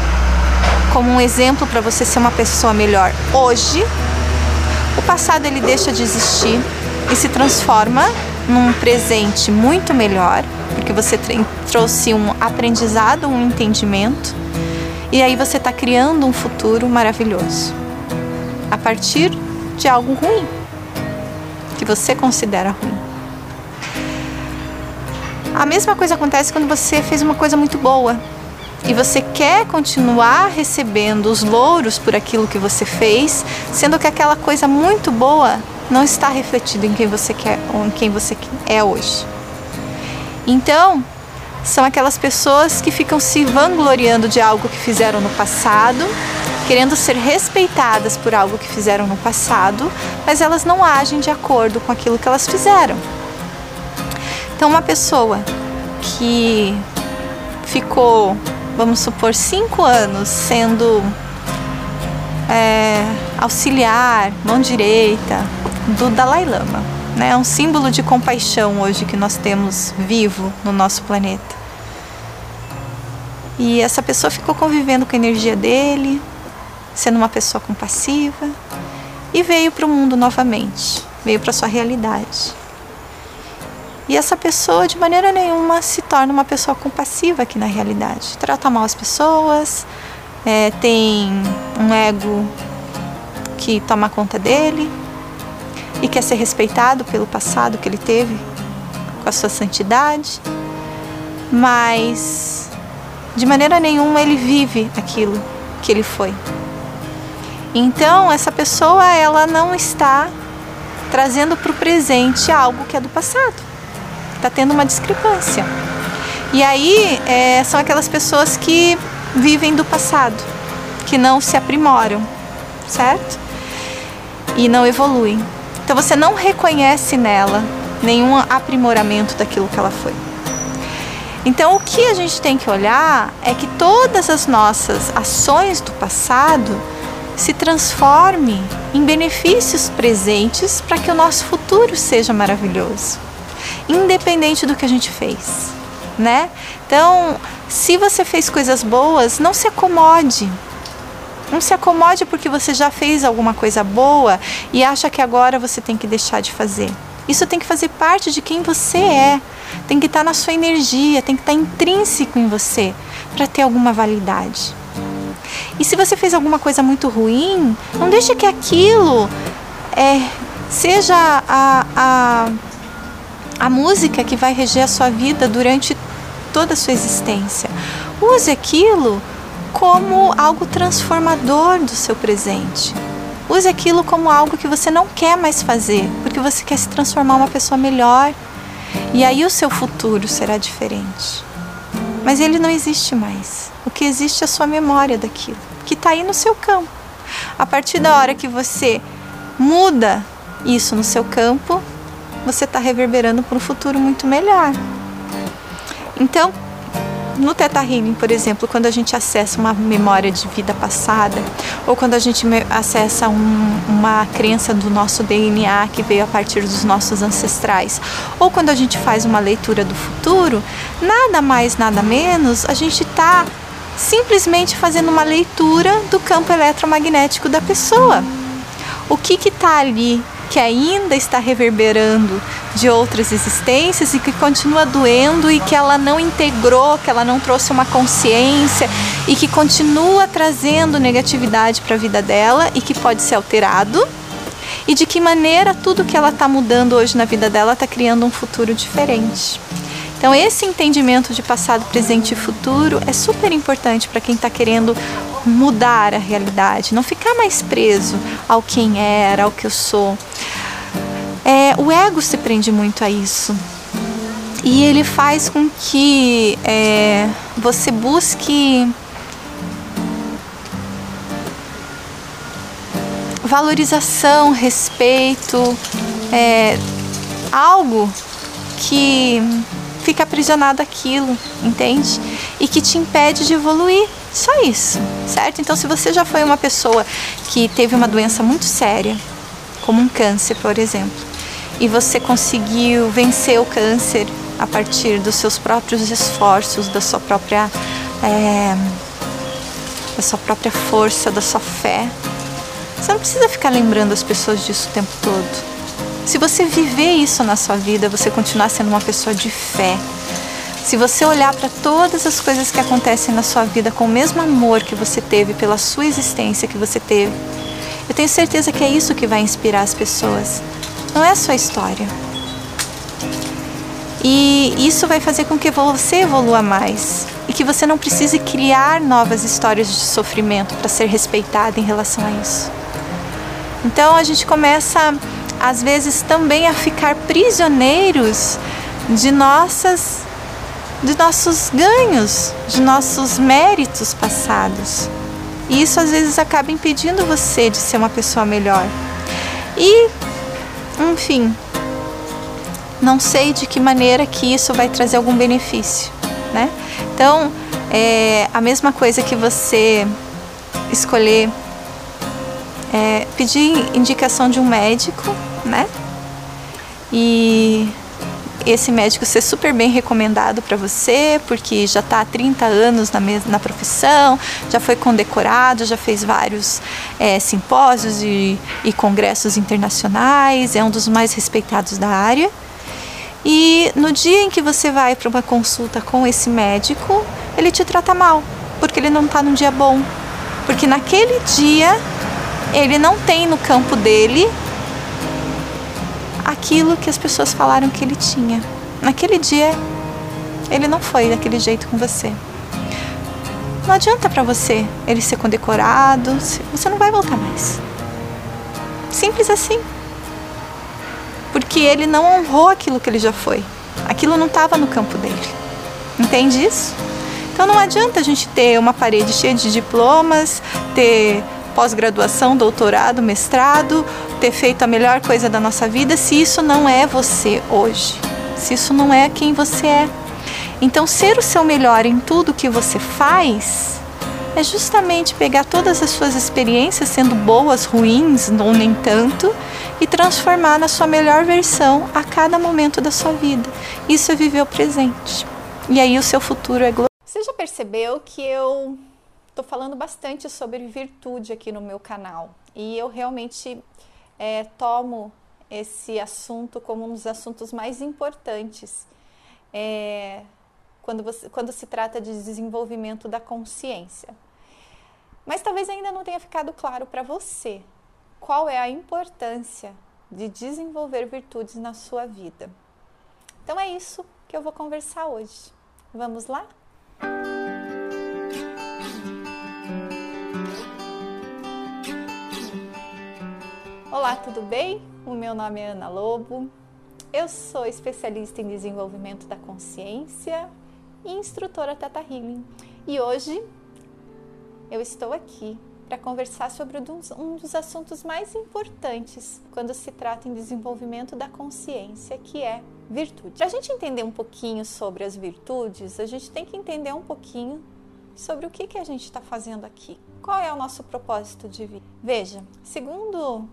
como um exemplo para você ser uma pessoa melhor hoje, o passado ele deixa de existir e se transforma num presente muito melhor, porque você trouxe um aprendizado, um entendimento, e aí você está criando um futuro maravilhoso a partir de algo ruim que você considera ruim. A mesma coisa acontece quando você fez uma coisa muito boa e você quer continuar recebendo os louros por aquilo que você fez, sendo que aquela coisa muito boa não está refletida em quem você quer ou em quem você é hoje. Então, são aquelas pessoas que ficam se vangloriando de algo que fizeram no passado, querendo ser respeitadas por algo que fizeram no passado, mas elas não agem de acordo com aquilo que elas fizeram. Então, uma pessoa que ficou, vamos supor, cinco anos sendo é, auxiliar, mão direita do Dalai Lama, né? É um símbolo de compaixão hoje que nós temos vivo no nosso planeta. E essa pessoa ficou convivendo com a energia dele, sendo uma pessoa compassiva, e veio para o mundo novamente, veio para sua realidade. E essa pessoa, de maneira nenhuma, se torna uma pessoa compassiva aqui na realidade. Trata mal as pessoas, é, tem um ego que toma conta dele, e quer ser respeitado pelo passado que ele teve com a sua santidade, mas de maneira nenhuma ele vive aquilo que ele foi. Então, essa pessoa ela não está trazendo para o presente algo que é do passado. Está tendo uma discrepância. E aí é, são aquelas pessoas que vivem do passado, que não se aprimoram, certo? E não evoluem. Então você não reconhece nela nenhum aprimoramento daquilo que ela foi. Então o que a gente tem que olhar é que todas as nossas ações do passado se transformem em benefícios presentes para que o nosso futuro seja maravilhoso, independente do que a gente fez, né? Então, se você fez coisas boas, não se acomode, não se acomode porque você já fez alguma coisa boa e acha que agora você tem que deixar de fazer. Isso tem que fazer parte de quem você é. Tem que estar na sua energia, tem que estar intrínseco em você para ter alguma validade. E se você fez alguma coisa muito ruim, não deixe que aquilo é, seja a, a, a música que vai reger a sua vida durante toda a sua existência. Use aquilo como algo transformador do seu presente. Use aquilo como algo que você não quer mais fazer, porque você quer se transformar uma pessoa melhor. E aí o seu futuro será diferente. Mas ele não existe mais. O que existe é a sua memória daquilo, que está aí no seu campo. A partir da hora que você muda isso no seu campo, você está reverberando para um futuro muito melhor. Então, no Teta Healing, por exemplo, quando a gente acessa uma memória de vida passada, ou quando a gente acessa um, uma crença do nosso DNA que veio a partir dos nossos ancestrais, ou quando a gente faz uma leitura do futuro, nada mais, nada menos, a gente está simplesmente fazendo uma leitura do campo eletromagnético da pessoa. O que está ali que ainda está reverberando de outras existências e que continua doendo e que ela não integrou, que ela não trouxe uma consciência e que continua trazendo negatividade para a vida dela e que pode ser alterado. E de que maneira tudo que ela está mudando hoje na vida dela está criando um futuro diferente. Então, esse entendimento de passado, presente e futuro é super importante para quem está querendo mudar a realidade, não ficar mais preso ao quem era, ao que eu sou. É, o ego se prende muito a isso. E ele faz com que é, você busque valorização, respeito, é, algo que fica aprisionado aquilo, entende? E que te impede de evoluir. Só isso, certo? Então, se você já foi uma pessoa que teve uma doença muito séria, como um câncer, por exemplo, e você conseguiu vencer o câncer a partir dos seus próprios esforços, da sua própria é, da sua própria força, da sua fé. Você não precisa ficar lembrando as pessoas disso o tempo todo. Se você viver isso na sua vida, você continuar sendo uma pessoa de fé. Se você olhar para todas as coisas que acontecem na sua vida com o mesmo amor que você teve pela sua existência que você teve, eu tenho certeza que é isso que vai inspirar as pessoas. Não é a sua história. E isso vai fazer com que você evolua mais e que você não precise criar novas histórias de sofrimento para ser respeitada em relação a isso. Então a gente começa às vezes também a ficar prisioneiros de nossas de nossos ganhos, de nossos méritos passados. E isso às vezes acaba impedindo você de ser uma pessoa melhor. E, enfim, não sei de que maneira que isso vai trazer algum benefício, né? Então, é a mesma coisa que você escolher é, pedir indicação de um médico, né? E esse médico ser super bem recomendado para você, porque já está há 30 anos na, na profissão, já foi condecorado, já fez vários é, simpósios e, e congressos internacionais, é um dos mais respeitados da área. E no dia em que você vai para uma consulta com esse médico, ele te trata mal, porque ele não está num dia bom. Porque naquele dia ele não tem no campo dele aquilo que as pessoas falaram que ele tinha. Naquele dia ele não foi daquele jeito com você. Não adianta para você ele ser condecorado, você não vai voltar mais. Simples assim porque ele não honrou aquilo que ele já foi. Aquilo não estava no campo dele. Entende isso? Então não adianta a gente ter uma parede cheia de diplomas, ter pós-graduação, doutorado, mestrado, ter feito a melhor coisa da nossa vida se isso não é você hoje. Se isso não é quem você é. Então ser o seu melhor em tudo que você faz é justamente pegar todas as suas experiências, sendo boas, ruins ou nem tanto, e transformar na sua melhor versão a cada momento da sua vida. Isso é viver o presente. E aí o seu futuro é glorioso. Você já percebeu que eu estou falando bastante sobre virtude aqui no meu canal e eu realmente é, tomo esse assunto como um dos assuntos mais importantes é, quando, você, quando se trata de desenvolvimento da consciência. Mas talvez ainda não tenha ficado claro para você qual é a importância de desenvolver virtudes na sua vida. Então é isso que eu vou conversar hoje. Vamos lá? Olá, tudo bem? O meu nome é Ana Lobo. Eu sou especialista em desenvolvimento da consciência e instrutora Teta Healing. E hoje eu estou aqui para conversar sobre um dos assuntos mais importantes quando se trata em desenvolvimento da consciência, que é virtude. Para a gente entender um pouquinho sobre as virtudes, a gente tem que entender um pouquinho sobre o que, que a gente está fazendo aqui. Qual é o nosso propósito de vida? Veja, segundo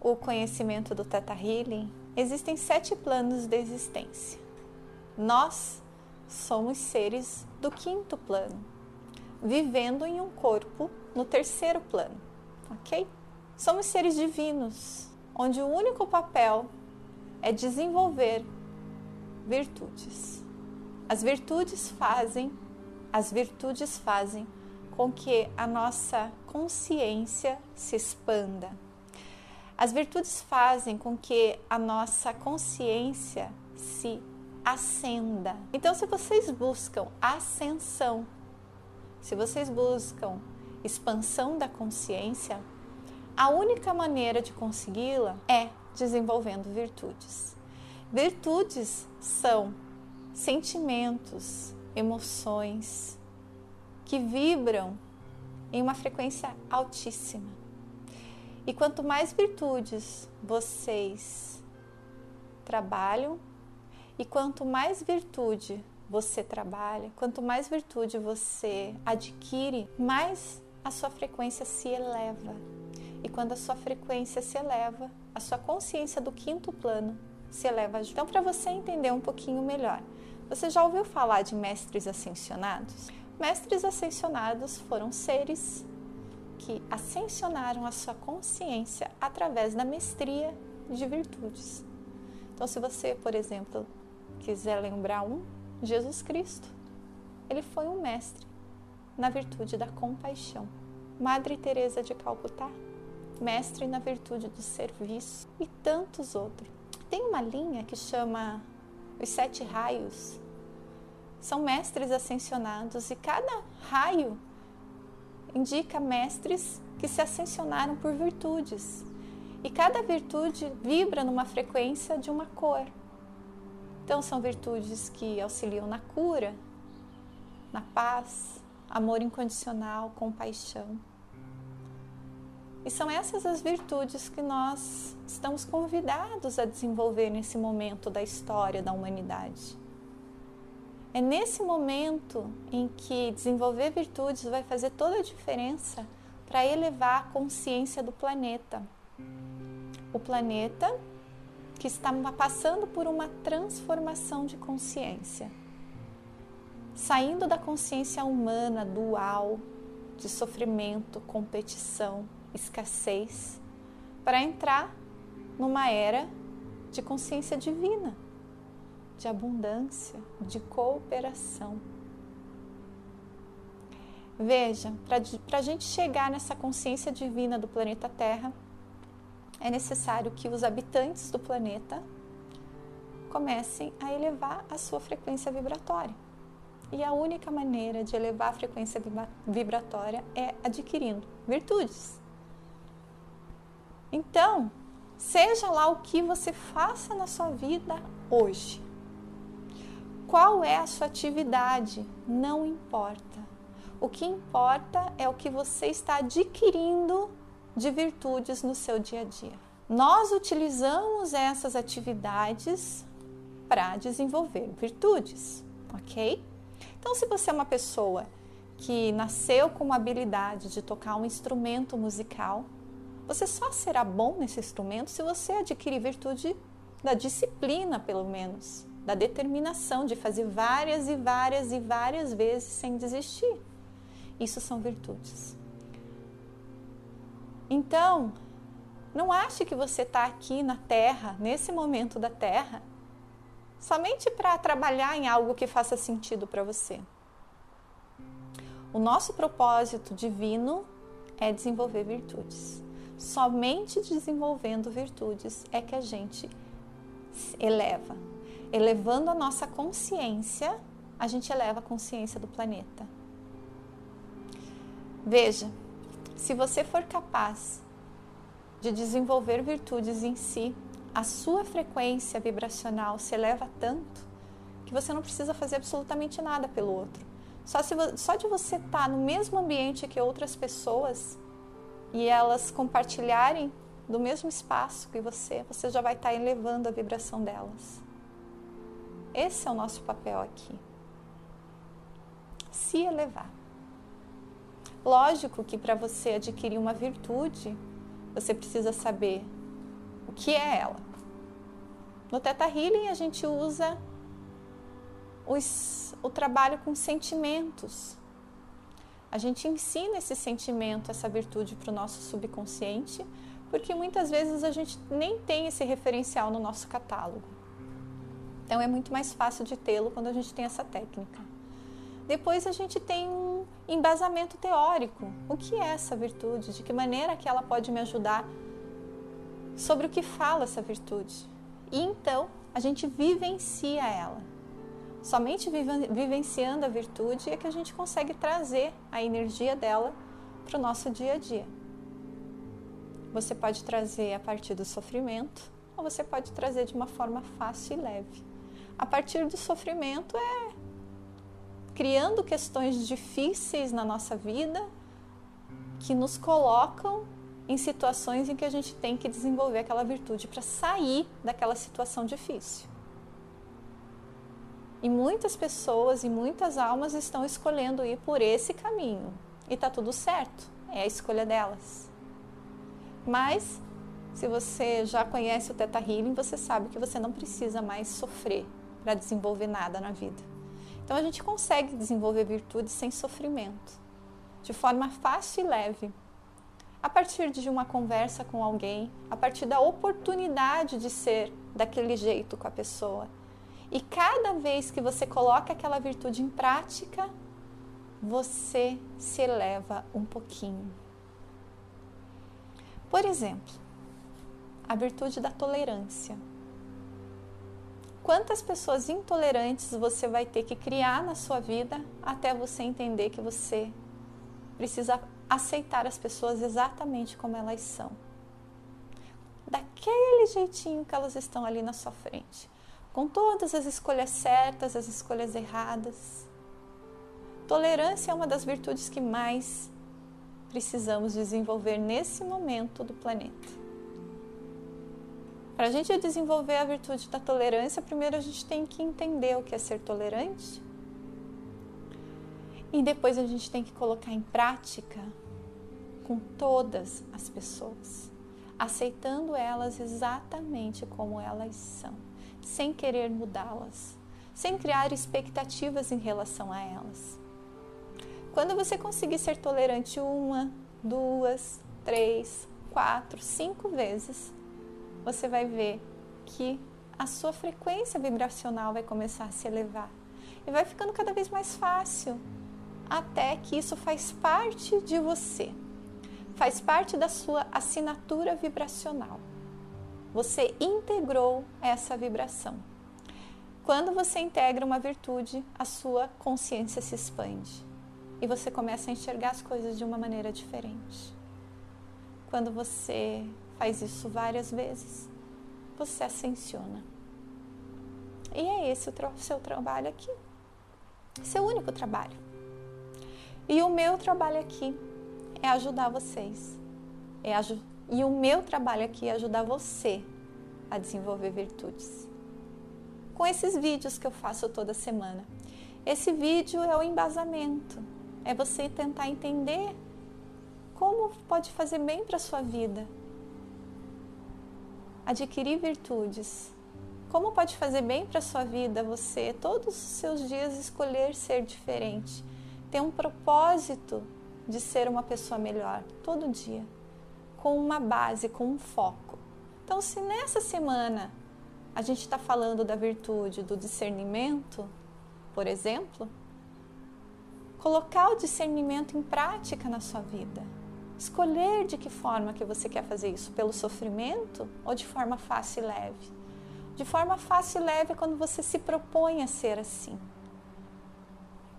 o conhecimento do Teta Healing, existem sete planos de existência. Nós somos seres do quinto plano, vivendo em um corpo no terceiro plano, ok? Somos seres divinos, onde o único papel é desenvolver virtudes. As virtudes fazem, as virtudes fazem com que a nossa consciência se expanda. As virtudes fazem com que a nossa consciência se ascenda. Então, se vocês buscam ascensão se vocês buscam expansão da consciência, a única maneira de consegui-la é desenvolvendo virtudes. Virtudes são sentimentos, emoções que vibram em uma frequência altíssima. E quanto mais virtudes vocês trabalham e quanto mais virtude você trabalha, quanto mais virtude você adquire, mais a sua frequência se eleva. E quando a sua frequência se eleva, a sua consciência do quinto plano se eleva. Então, para você entender um pouquinho melhor, você já ouviu falar de mestres ascensionados? Mestres ascensionados foram seres que ascensionaram a sua consciência através da mestria de virtudes. Então, se você, por exemplo, quiser lembrar um, Jesus Cristo, ele foi um mestre na virtude da compaixão. Madre Teresa de Calcutá, mestre na virtude do serviço e tantos outros. Tem uma linha que chama os sete raios. São mestres ascensionados e cada raio indica mestres que se ascensionaram por virtudes. E cada virtude vibra numa frequência de uma cor. Então, são virtudes que auxiliam na cura, na paz, amor incondicional, compaixão. E são essas as virtudes que nós estamos convidados a desenvolver nesse momento da história da humanidade. É nesse momento em que desenvolver virtudes vai fazer toda a diferença para elevar a consciência do planeta. O planeta que está passando por uma transformação de consciência, saindo da consciência humana dual, de sofrimento, competição, escassez, para entrar numa era de consciência divina, de abundância, de cooperação. Veja, para a gente chegar nessa consciência divina do planeta Terra, é necessário que os habitantes do planeta comecem a elevar a sua frequência vibratória. E a única maneira de elevar a frequência vibratória é adquirindo virtudes. Então, seja lá o que você faça na sua vida hoje. Qual é a sua atividade? Não importa. O que importa é o que você está adquirindo de virtudes no seu dia a dia. Nós utilizamos essas atividades para desenvolver virtudes, ok? Então, se você é uma pessoa que nasceu com uma habilidade de tocar um instrumento musical, você só será bom nesse instrumento se você adquirir virtude da disciplina, pelo menos, da determinação de fazer várias e várias e várias vezes sem desistir. Isso são virtudes. Então, não ache que você está aqui na Terra, nesse momento da Terra, somente para trabalhar em algo que faça sentido para você. O nosso propósito divino é desenvolver virtudes. Somente desenvolvendo virtudes é que a gente eleva. Elevando a nossa consciência, a gente eleva a consciência do planeta. Veja, se você for capaz de desenvolver virtudes em si, a sua frequência vibracional se eleva tanto que você não precisa fazer absolutamente nada pelo outro. Só, se, só de você estar tá no mesmo ambiente que outras pessoas, e elas compartilharem do mesmo espaço que você, você já vai estar elevando a vibração delas. Esse é o nosso papel aqui. Se elevar. Lógico que para você adquirir uma virtude, você precisa saber o que é ela. No Teta Healing a gente usa os, o trabalho com sentimentos, a gente ensina esse sentimento, essa virtude para o nosso subconsciente, porque muitas vezes a gente nem tem esse referencial no nosso catálogo. Então é muito mais fácil de tê-lo quando a gente tem essa técnica. Depois a gente tem um embasamento teórico. O que é essa virtude? De que maneira que ela pode me ajudar? Sobre o que fala essa virtude? E então a gente vivencia ela. Somente vivenciando a virtude é que a gente consegue trazer a energia dela para o nosso dia a dia. Você pode trazer a partir do sofrimento ou você pode trazer de uma forma fácil e leve. A partir do sofrimento é criando questões difíceis na nossa vida que nos colocam em situações em que a gente tem que desenvolver aquela virtude para sair daquela situação difícil. E muitas pessoas e muitas almas estão escolhendo ir por esse caminho. E tá tudo certo, é a escolha delas. Mas se você já conhece o Teta Healing, você sabe que você não precisa mais sofrer para desenvolver nada na vida. Então a gente consegue desenvolver virtudes sem sofrimento, de forma fácil e leve. A partir de uma conversa com alguém, a partir da oportunidade de ser daquele jeito com a pessoa. E cada vez que você coloca aquela virtude em prática, você se eleva um pouquinho. Por exemplo, a virtude da tolerância. Quantas pessoas intolerantes você vai ter que criar na sua vida até você entender que você precisa aceitar as pessoas exatamente como elas são? Daquele jeitinho que elas estão ali na sua frente, com todas as escolhas certas, as escolhas erradas. Tolerância é uma das virtudes que mais precisamos desenvolver nesse momento do planeta. Para a gente desenvolver a virtude da tolerância, primeiro a gente tem que entender o que é ser tolerante. E depois a gente tem que colocar em prática com todas as pessoas, aceitando elas exatamente como elas são, sem querer mudá-las, sem criar expectativas em relação a elas. Quando você conseguir ser tolerante uma, duas, três, quatro, cinco vezes, você vai ver que a sua frequência vibracional vai começar a se elevar e vai ficando cada vez mais fácil, até que isso faz parte de você, faz parte da sua assinatura vibracional. Você integrou essa vibração. Quando você integra uma virtude, a sua consciência se expande e você começa a enxergar as coisas de uma maneira diferente. Quando você faz isso várias vezes, você ascensiona. E é esse o seu trabalho aqui. Seu único trabalho. E o meu trabalho aqui é ajudar vocês. É aj e o meu trabalho aqui é ajudar você a desenvolver virtudes. Com esses vídeos que eu faço toda semana. Esse vídeo é o embasamento. É você tentar entender como pode fazer bem para sua vida adquirir virtudes. Como pode fazer bem para a sua vida você, todos os seus dias, escolher ser diferente? Ter um propósito de ser uma pessoa melhor todo dia, com uma base, com um foco. Então, se nessa semana a gente está falando da virtude do discernimento, por exemplo, colocar o discernimento em prática na sua vida escolher de que forma que você quer fazer isso, pelo sofrimento ou de forma fácil e leve. De forma fácil e leve é quando você se propõe a ser assim.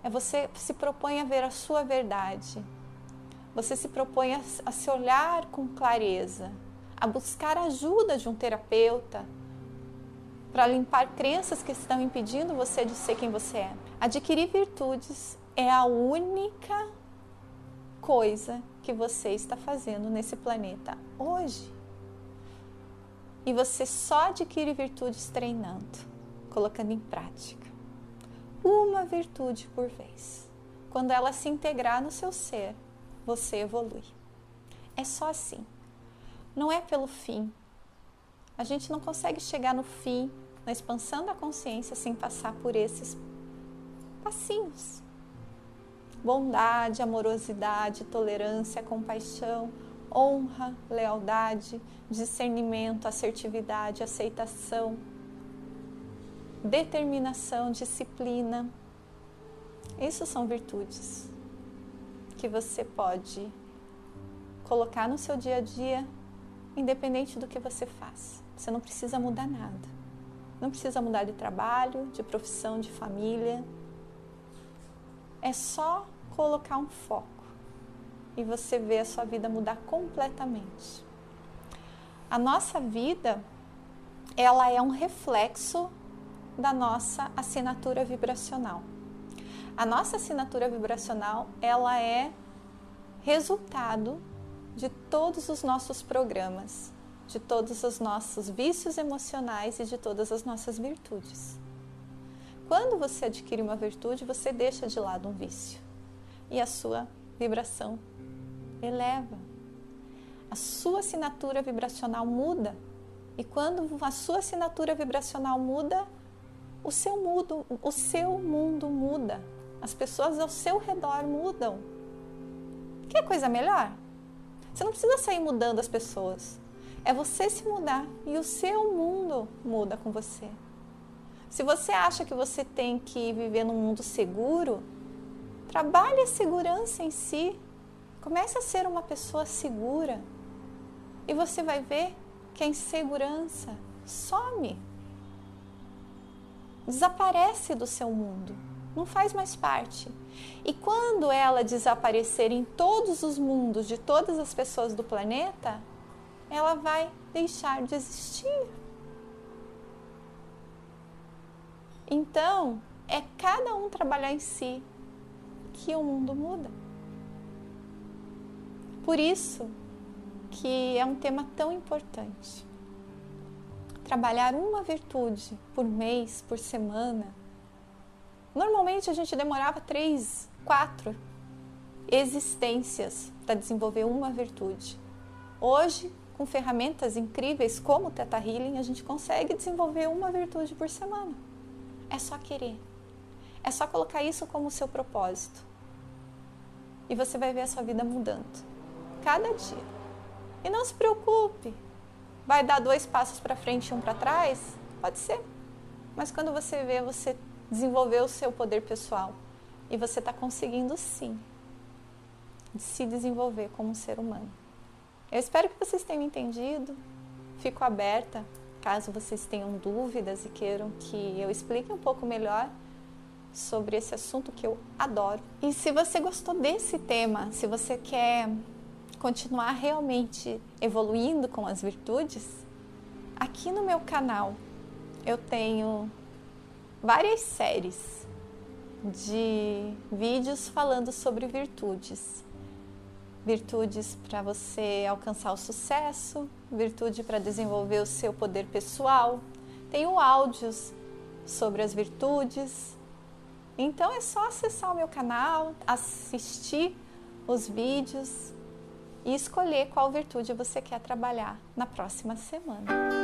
É você se propõe a ver a sua verdade. Você se propõe a, a se olhar com clareza, a buscar a ajuda de um terapeuta para limpar crenças que estão impedindo você de ser quem você é. Adquirir virtudes é a única coisa que você está fazendo nesse planeta hoje. E você só adquire virtudes treinando, colocando em prática. Uma virtude por vez. Quando ela se integrar no seu ser, você evolui. É só assim. Não é pelo fim. A gente não consegue chegar no fim, na expansão da consciência, sem passar por esses passinhos bondade, amorosidade, tolerância, compaixão, honra, lealdade, discernimento, assertividade, aceitação, determinação, disciplina. Isso são virtudes que você pode colocar no seu dia a dia, independente do que você faz. Você não precisa mudar nada. Não precisa mudar de trabalho, de profissão, de família, é só colocar um foco e você vê a sua vida mudar completamente. A nossa vida, ela é um reflexo da nossa assinatura vibracional. A nossa assinatura vibracional, ela é resultado de todos os nossos programas, de todos os nossos vícios emocionais e de todas as nossas virtudes. Quando você adquire uma virtude, você deixa de lado um vício e a sua vibração eleva. A sua assinatura vibracional muda. E quando a sua assinatura vibracional muda, o seu mundo, o seu mundo muda. As pessoas ao seu redor mudam. Quer coisa melhor? Você não precisa sair mudando as pessoas. É você se mudar e o seu mundo muda com você. Se você acha que você tem que viver num mundo seguro, trabalhe a segurança em si. Comece a ser uma pessoa segura. E você vai ver que a insegurança some. Desaparece do seu mundo. Não faz mais parte. E quando ela desaparecer em todos os mundos de todas as pessoas do planeta, ela vai deixar de existir. Então, é cada um trabalhar em si que o mundo muda. Por isso que é um tema tão importante. Trabalhar uma virtude por mês, por semana. Normalmente a gente demorava três, quatro existências para desenvolver uma virtude. Hoje, com ferramentas incríveis como o Teta Healing, a gente consegue desenvolver uma virtude por semana. É só querer. É só colocar isso como seu propósito. E você vai ver a sua vida mudando. Cada dia. E não se preocupe. Vai dar dois passos para frente e um para trás? Pode ser. Mas quando você vê, você desenvolveu o seu poder pessoal. E você está conseguindo sim se desenvolver como um ser humano. Eu espero que vocês tenham entendido. Fico aberta Caso vocês tenham dúvidas e queiram que eu explique um pouco melhor sobre esse assunto que eu adoro. E se você gostou desse tema, se você quer continuar realmente evoluindo com as virtudes, aqui no meu canal eu tenho várias séries de vídeos falando sobre virtudes virtudes para você alcançar o sucesso, virtude para desenvolver o seu poder pessoal. Tenho áudios sobre as virtudes. Então é só acessar o meu canal, assistir os vídeos e escolher qual virtude você quer trabalhar na próxima semana.